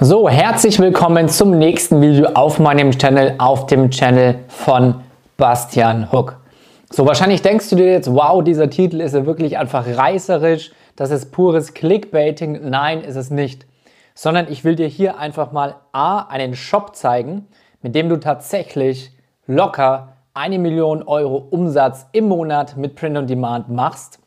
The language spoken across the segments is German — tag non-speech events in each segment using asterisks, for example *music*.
So, herzlich willkommen zum nächsten Video auf meinem Channel, auf dem Channel von Bastian Hook. So, wahrscheinlich denkst du dir jetzt, wow, dieser Titel ist ja wirklich einfach reißerisch, das ist pures Clickbaiting. Nein, ist es nicht. Sondern ich will dir hier einfach mal A, einen Shop zeigen, mit dem du tatsächlich locker eine Million Euro Umsatz im Monat mit Print on Demand machst.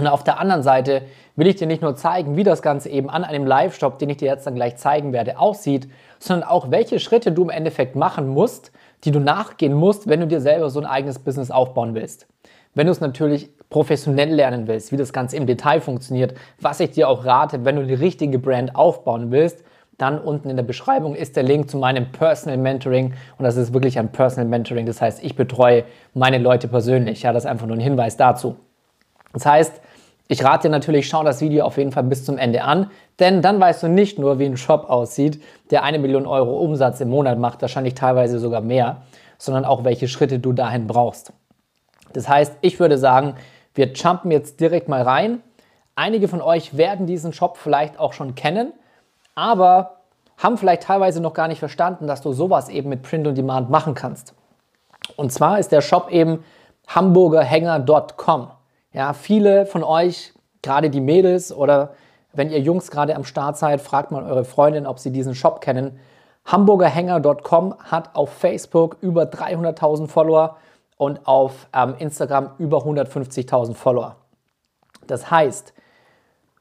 Und auf der anderen Seite will ich dir nicht nur zeigen, wie das Ganze eben an einem Live-Shop, den ich dir jetzt dann gleich zeigen werde, aussieht, sondern auch welche Schritte du im Endeffekt machen musst, die du nachgehen musst, wenn du dir selber so ein eigenes Business aufbauen willst. Wenn du es natürlich professionell lernen willst, wie das Ganze im Detail funktioniert, was ich dir auch rate, wenn du die richtige Brand aufbauen willst, dann unten in der Beschreibung ist der Link zu meinem Personal Mentoring und das ist wirklich ein Personal Mentoring, das heißt, ich betreue meine Leute persönlich. Ja, das ist einfach nur ein Hinweis dazu. Das heißt, ich rate dir natürlich, schau das Video auf jeden Fall bis zum Ende an, denn dann weißt du nicht nur, wie ein Shop aussieht, der eine Million Euro Umsatz im Monat macht, wahrscheinlich teilweise sogar mehr, sondern auch welche Schritte du dahin brauchst. Das heißt, ich würde sagen, wir jumpen jetzt direkt mal rein. Einige von euch werden diesen Shop vielleicht auch schon kennen, aber haben vielleicht teilweise noch gar nicht verstanden, dass du sowas eben mit Print on Demand machen kannst. Und zwar ist der Shop eben hamburgerhänger.com. Ja, viele von euch, gerade die Mädels oder wenn ihr Jungs gerade am Start seid, fragt mal eure Freundin, ob sie diesen Shop kennen. Hamburgerhänger.com hat auf Facebook über 300.000 Follower und auf ähm, Instagram über 150.000 Follower. Das heißt,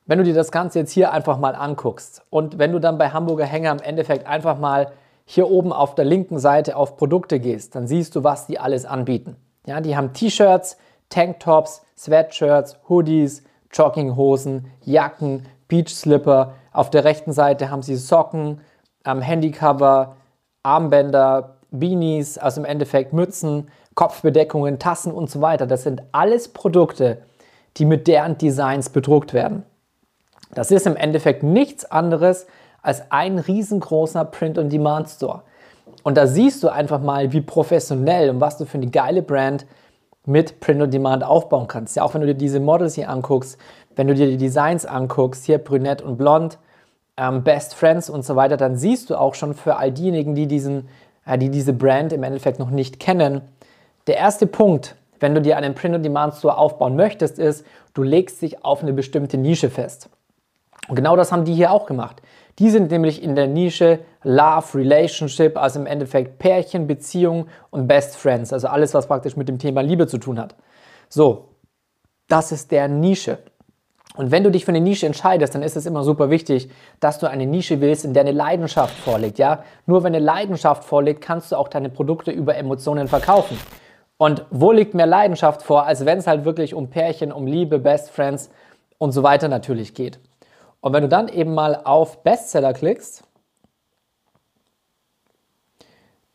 wenn du dir das Ganze jetzt hier einfach mal anguckst und wenn du dann bei Hamburger Hänger im Endeffekt einfach mal hier oben auf der linken Seite auf Produkte gehst, dann siehst du, was die alles anbieten. Ja, die haben T-Shirts, Tanktops, Sweatshirts, Hoodies, Jogginghosen, Jacken, Beachslipper. Auf der rechten Seite haben sie Socken, ähm, Handycover, Armbänder, Beanies, also im Endeffekt Mützen, Kopfbedeckungen, Tassen und so weiter. Das sind alles Produkte, die mit deren Designs bedruckt werden. Das ist im Endeffekt nichts anderes als ein riesengroßer Print-on-Demand-Store. Und da siehst du einfach mal, wie professionell und was du für eine geile Brand mit Print on Demand aufbauen kannst. Ja, auch wenn du dir diese Models hier anguckst, wenn du dir die Designs anguckst, hier brünett und blond, ähm, Best Friends und so weiter, dann siehst du auch schon für all diejenigen, die, diesen, äh, die diese Brand im Endeffekt noch nicht kennen, der erste Punkt, wenn du dir einen Print on Demand Store aufbauen möchtest, ist, du legst dich auf eine bestimmte Nische fest. Und genau das haben die hier auch gemacht. Die sind nämlich in der Nische Love, Relationship, also im Endeffekt Pärchen, Beziehung und Best Friends, also alles, was praktisch mit dem Thema Liebe zu tun hat. So, das ist der Nische. Und wenn du dich für eine Nische entscheidest, dann ist es immer super wichtig, dass du eine Nische willst, in der eine Leidenschaft vorliegt. Ja? Nur wenn eine Leidenschaft vorliegt, kannst du auch deine Produkte über Emotionen verkaufen. Und wo liegt mehr Leidenschaft vor, als wenn es halt wirklich um Pärchen, um Liebe, Best Friends und so weiter natürlich geht. Und wenn du dann eben mal auf Bestseller klickst,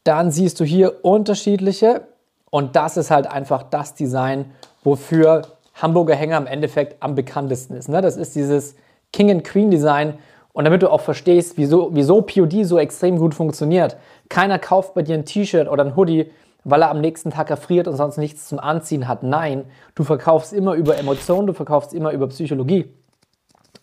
dann siehst du hier unterschiedliche und das ist halt einfach das Design, wofür Hamburger Hänger im Endeffekt am bekanntesten ist. Ne? Das ist dieses King and Queen Design und damit du auch verstehst, wieso, wieso POD so extrem gut funktioniert. Keiner kauft bei dir ein T-Shirt oder ein Hoodie, weil er am nächsten Tag erfriert und sonst nichts zum Anziehen hat. Nein, du verkaufst immer über Emotionen, du verkaufst immer über Psychologie.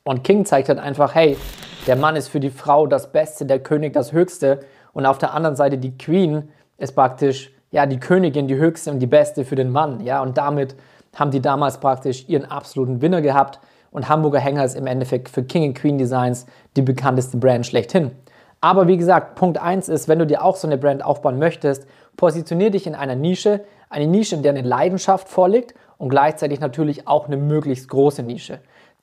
Und King zeigt halt einfach, hey, der Mann ist für die Frau das Beste, der König das Höchste. Und auf der anderen Seite die Queen ist praktisch, ja, die Königin, die Höchste und die Beste für den Mann. Ja, und damit haben die damals praktisch ihren absoluten Winner gehabt. Und Hamburger Hänger ist im Endeffekt für King and Queen Designs die bekannteste Brand schlechthin. Aber wie gesagt, Punkt 1 ist, wenn du dir auch so eine Brand aufbauen möchtest, positionier dich in einer Nische, eine Nische, in der eine Leidenschaft vorliegt und gleichzeitig natürlich auch eine möglichst große Nische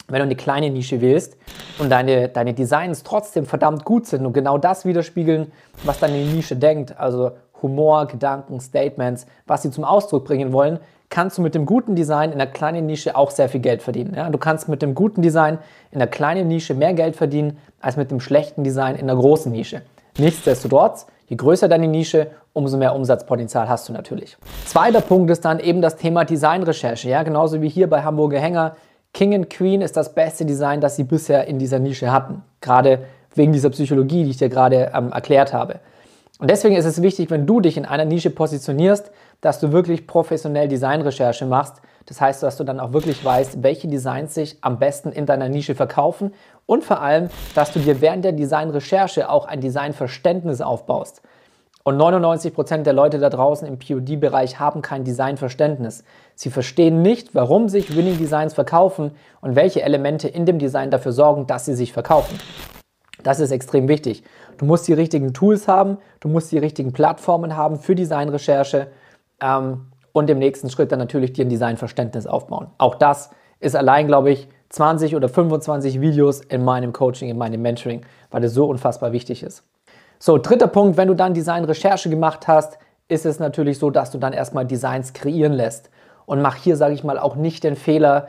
wenn du eine kleine Nische wählst und deine, deine Designs trotzdem verdammt gut sind und genau das widerspiegeln, was deine Nische denkt, also Humor, Gedanken, Statements, was sie zum Ausdruck bringen wollen, kannst du mit dem guten Design in einer kleinen Nische auch sehr viel Geld verdienen. Ja? Du kannst mit dem guten Design in einer kleinen Nische mehr Geld verdienen als mit dem schlechten Design in einer großen Nische. Nichtsdestotrotz, je größer deine Nische, umso mehr Umsatzpotenzial hast du natürlich. Zweiter Punkt ist dann eben das Thema Designrecherche. Ja? Genauso wie hier bei Hamburger Hänger King and Queen ist das beste Design, das sie bisher in dieser Nische hatten. Gerade wegen dieser Psychologie, die ich dir gerade ähm, erklärt habe. Und deswegen ist es wichtig, wenn du dich in einer Nische positionierst, dass du wirklich professionell Designrecherche machst. Das heißt, dass du dann auch wirklich weißt, welche Designs sich am besten in deiner Nische verkaufen und vor allem, dass du dir während der Designrecherche auch ein Designverständnis aufbaust. Und 99% der Leute da draußen im POD-Bereich haben kein Designverständnis. Sie verstehen nicht, warum sich Winning Designs verkaufen und welche Elemente in dem Design dafür sorgen, dass sie sich verkaufen. Das ist extrem wichtig. Du musst die richtigen Tools haben, du musst die richtigen Plattformen haben für Designrecherche ähm, und im nächsten Schritt dann natürlich dir ein Designverständnis aufbauen. Auch das ist allein, glaube ich, 20 oder 25 Videos in meinem Coaching, in meinem Mentoring, weil es so unfassbar wichtig ist. So, dritter Punkt, wenn du dann Design-Recherche gemacht hast, ist es natürlich so, dass du dann erstmal Designs kreieren lässt. Und mach hier, sage ich mal, auch nicht den Fehler,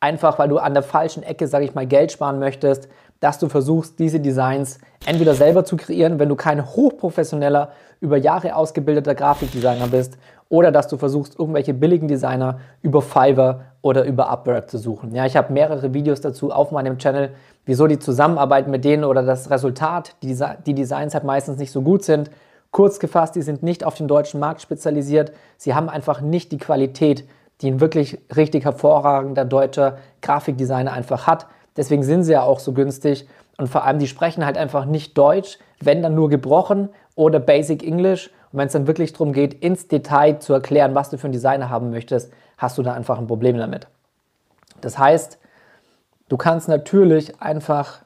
einfach weil du an der falschen Ecke, sage ich mal, Geld sparen möchtest, dass du versuchst, diese Designs entweder selber zu kreieren, wenn du kein hochprofessioneller, über Jahre ausgebildeter Grafikdesigner bist, oder dass du versuchst, irgendwelche billigen Designer über Fiverr oder über Upwork zu suchen. Ja, ich habe mehrere Videos dazu auf meinem Channel, wieso die Zusammenarbeit mit denen oder das Resultat, die, die Designs halt meistens nicht so gut sind. Kurz gefasst, die sind nicht auf den deutschen Markt spezialisiert. Sie haben einfach nicht die Qualität, die ein wirklich richtig hervorragender deutscher Grafikdesigner einfach hat. Deswegen sind sie ja auch so günstig. Und vor allem, die sprechen halt einfach nicht Deutsch, wenn dann nur gebrochen oder Basic English. Und wenn es dann wirklich darum geht, ins Detail zu erklären, was du für einen Designer haben möchtest, hast du da einfach ein Problem damit. Das heißt, du kannst natürlich einfach,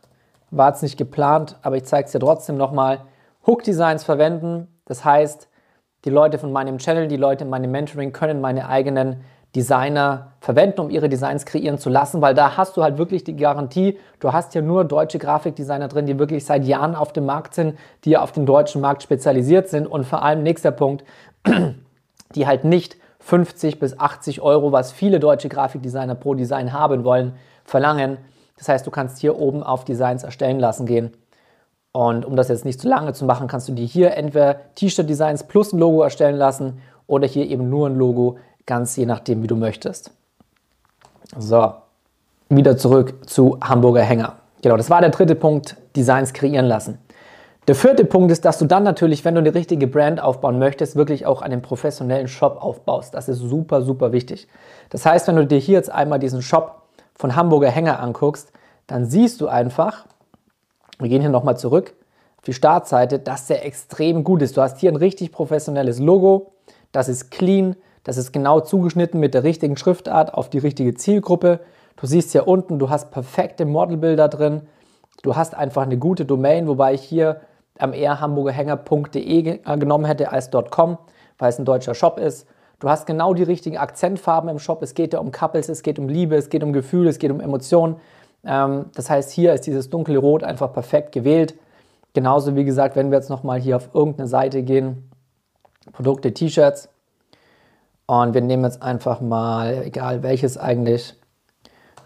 war es nicht geplant, aber ich zeige es dir trotzdem nochmal, Hook-Designs verwenden. Das heißt, die Leute von meinem Channel, die Leute in meinem Mentoring können meine eigenen Designer verwenden, um ihre Designs kreieren zu lassen, weil da hast du halt wirklich die Garantie, du hast ja nur deutsche Grafikdesigner drin, die wirklich seit Jahren auf dem Markt sind, die auf den deutschen Markt spezialisiert sind und vor allem nächster Punkt, *clears throat* die halt nicht 50 bis 80 Euro, was viele deutsche Grafikdesigner pro Design haben wollen, verlangen. Das heißt, du kannst hier oben auf Designs erstellen lassen gehen. Und um das jetzt nicht zu lange zu machen, kannst du dir hier entweder T-Shirt-Designs plus ein Logo erstellen lassen oder hier eben nur ein Logo ganz je nachdem, wie du möchtest. So, wieder zurück zu Hamburger Hänger. Genau, das war der dritte Punkt, Designs kreieren lassen. Der vierte Punkt ist, dass du dann natürlich, wenn du eine richtige Brand aufbauen möchtest, wirklich auch einen professionellen Shop aufbaust. Das ist super, super wichtig. Das heißt, wenn du dir hier jetzt einmal diesen Shop von Hamburger Hänger anguckst, dann siehst du einfach, wir gehen hier nochmal zurück auf die Startseite, dass der extrem gut ist. Du hast hier ein richtig professionelles Logo, das ist clean, das ist genau zugeschnitten mit der richtigen Schriftart auf die richtige Zielgruppe. Du siehst hier unten, du hast perfekte Modelbilder drin. Du hast einfach eine gute Domain, wobei ich hier am eher hamburgerhänger.de äh, genommen hätte als .com, weil es ein deutscher Shop ist. Du hast genau die richtigen Akzentfarben im Shop. Es geht ja um Couples, es geht um Liebe, es geht um Gefühle, es geht um Emotionen. Ähm, das heißt, hier ist dieses dunkle Rot einfach perfekt gewählt. Genauso wie gesagt, wenn wir jetzt nochmal hier auf irgendeine Seite gehen, Produkte, T-Shirts, und wir nehmen jetzt einfach mal, egal welches eigentlich,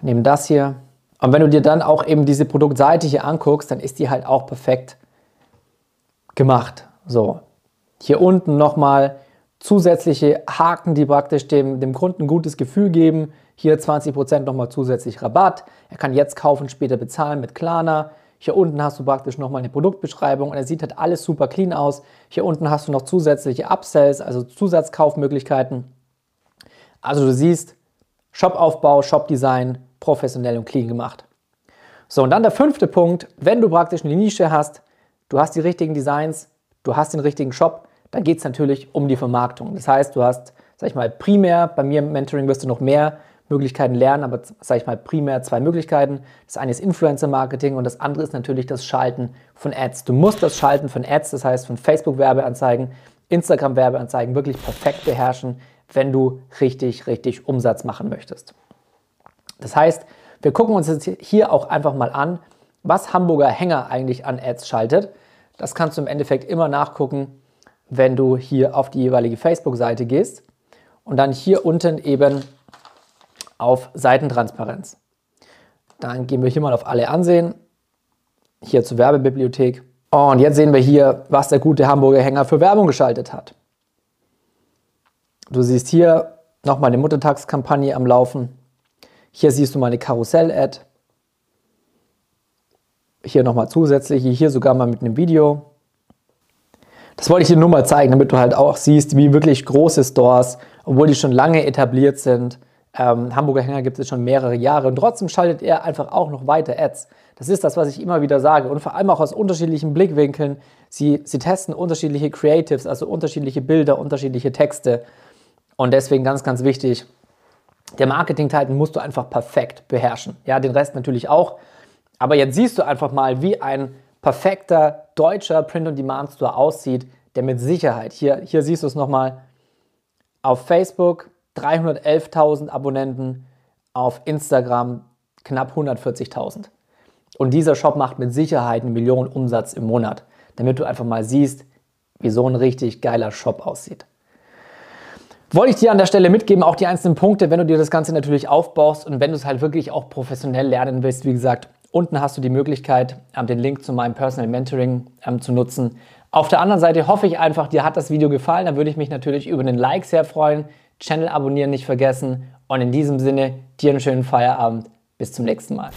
nehmen das hier. Und wenn du dir dann auch eben diese Produktseite hier anguckst, dann ist die halt auch perfekt gemacht. So, hier unten nochmal zusätzliche Haken, die praktisch dem, dem Kunden ein gutes Gefühl geben. Hier 20% nochmal zusätzlich Rabatt. Er kann jetzt kaufen, später bezahlen mit Klarna. Hier unten hast du praktisch nochmal eine Produktbeschreibung und er sieht halt alles super clean aus. Hier unten hast du noch zusätzliche Upsells, also Zusatzkaufmöglichkeiten. Also du siehst, Shopaufbau, Shopdesign, professionell und clean gemacht. So, und dann der fünfte Punkt, wenn du praktisch eine Nische hast, du hast die richtigen Designs, du hast den richtigen Shop, dann geht es natürlich um die Vermarktung. Das heißt, du hast, sag ich mal, primär, bei mir im Mentoring wirst du noch mehr Möglichkeiten lernen, aber sage ich mal primär zwei Möglichkeiten. Das eine ist Influencer-Marketing und das andere ist natürlich das Schalten von Ads. Du musst das Schalten von Ads, das heißt von Facebook-Werbeanzeigen, Instagram-Werbeanzeigen wirklich perfekt beherrschen, wenn du richtig, richtig Umsatz machen möchtest. Das heißt, wir gucken uns jetzt hier auch einfach mal an, was Hamburger Hänger eigentlich an Ads schaltet. Das kannst du im Endeffekt immer nachgucken, wenn du hier auf die jeweilige Facebook-Seite gehst und dann hier unten eben auf Seitentransparenz. Dann gehen wir hier mal auf alle ansehen. Hier zur Werbebibliothek. Und jetzt sehen wir hier, was der gute Hamburger Hänger für Werbung geschaltet hat. Du siehst hier nochmal eine Muttertagskampagne am Laufen. Hier siehst du mal eine Karussell-Ad. Hier nochmal zusätzliche, hier sogar mal mit einem Video. Das wollte ich dir nur mal zeigen, damit du halt auch siehst, wie wirklich große Stores, obwohl die schon lange etabliert sind, ähm, Hamburger Hänger gibt es schon mehrere Jahre und trotzdem schaltet er einfach auch noch weiter Ads. Das ist das, was ich immer wieder sage. Und vor allem auch aus unterschiedlichen Blickwinkeln. Sie, sie testen unterschiedliche Creatives, also unterschiedliche Bilder, unterschiedliche Texte. Und deswegen ganz, ganz wichtig, der Marketing-Teil musst du einfach perfekt beherrschen. Ja, den Rest natürlich auch. Aber jetzt siehst du einfach mal, wie ein perfekter deutscher Print-on-Demand-Store aussieht, der mit Sicherheit, hier, hier siehst du es nochmal, auf Facebook 311.000 Abonnenten, auf Instagram knapp 140.000. Und dieser Shop macht mit Sicherheit eine Million Umsatz im Monat, damit du einfach mal siehst, wie so ein richtig geiler Shop aussieht. Wollte ich dir an der Stelle mitgeben, auch die einzelnen Punkte, wenn du dir das Ganze natürlich aufbaust und wenn du es halt wirklich auch professionell lernen willst. Wie gesagt, unten hast du die Möglichkeit, ähm, den Link zu meinem Personal Mentoring ähm, zu nutzen. Auf der anderen Seite hoffe ich einfach, dir hat das Video gefallen. Da würde ich mich natürlich über den Like sehr freuen. Channel abonnieren nicht vergessen. Und in diesem Sinne, dir einen schönen Feierabend. Bis zum nächsten Mal.